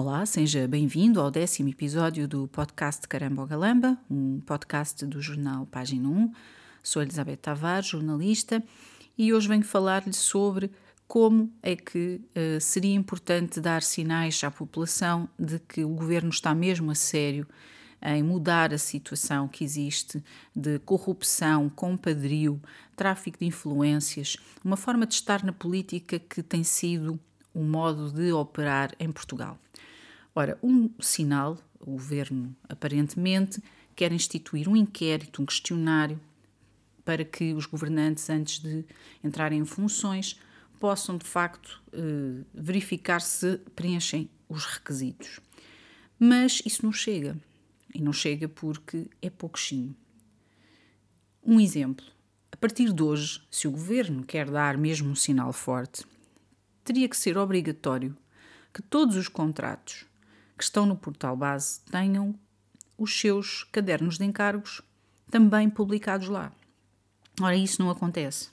Olá, seja bem-vindo ao décimo episódio do podcast Caramba Galamba, um podcast do jornal Página 1. Sou Elizabeth Tavares, jornalista, e hoje venho falar-lhe sobre como é que uh, seria importante dar sinais à população de que o governo está mesmo a sério em mudar a situação que existe de corrupção, compadrio, tráfico de influências, uma forma de estar na política que tem sido o modo de operar em Portugal. Ora, um sinal, o governo aparentemente quer instituir um inquérito, um questionário, para que os governantes, antes de entrarem em funções, possam de facto eh, verificar se preenchem os requisitos. Mas isso não chega. E não chega porque é pouquinho. Um exemplo. A partir de hoje, se o governo quer dar mesmo um sinal forte, teria que ser obrigatório que todos os contratos que estão no portal base tenham os seus cadernos de encargos também publicados lá. Ora, isso não acontece.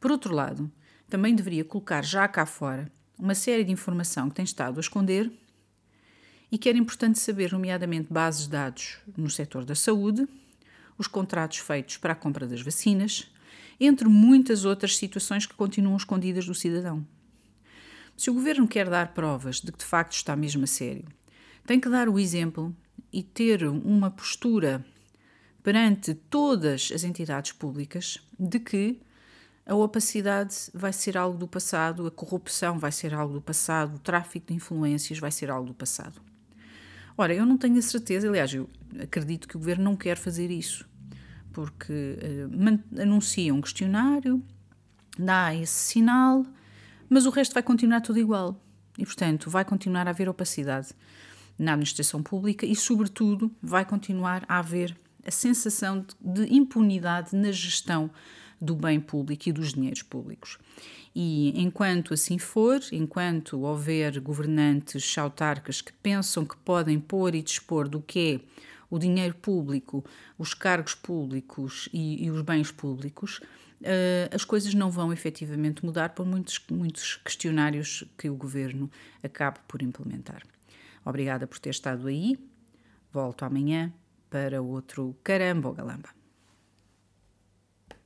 Por outro lado, também deveria colocar já cá fora uma série de informação que tem estado a esconder e que era importante saber, nomeadamente bases de dados no setor da saúde, os contratos feitos para a compra das vacinas, entre muitas outras situações que continuam escondidas do cidadão. Se o governo quer dar provas de que de facto está mesmo a sério, tem que dar o exemplo e ter uma postura perante todas as entidades públicas de que a opacidade vai ser algo do passado, a corrupção vai ser algo do passado, o tráfico de influências vai ser algo do passado. Ora, eu não tenho a certeza, aliás, eu acredito que o governo não quer fazer isso, porque uh, anuncia um questionário, dá esse sinal, mas o resto vai continuar tudo igual. E, portanto, vai continuar a haver opacidade na administração pública e, sobretudo, vai continuar a haver a sensação de, de impunidade na gestão do bem público e dos dinheiros públicos. E enquanto assim for, enquanto houver governantes autarcas que pensam que podem pôr e dispor do que é o dinheiro público, os cargos públicos e, e os bens públicos, uh, as coisas não vão efetivamente mudar por muitos, muitos questionários que o governo acabe por implementar. Obrigada por ter estado aí. Volto amanhã para outro Caramba ou Galamba.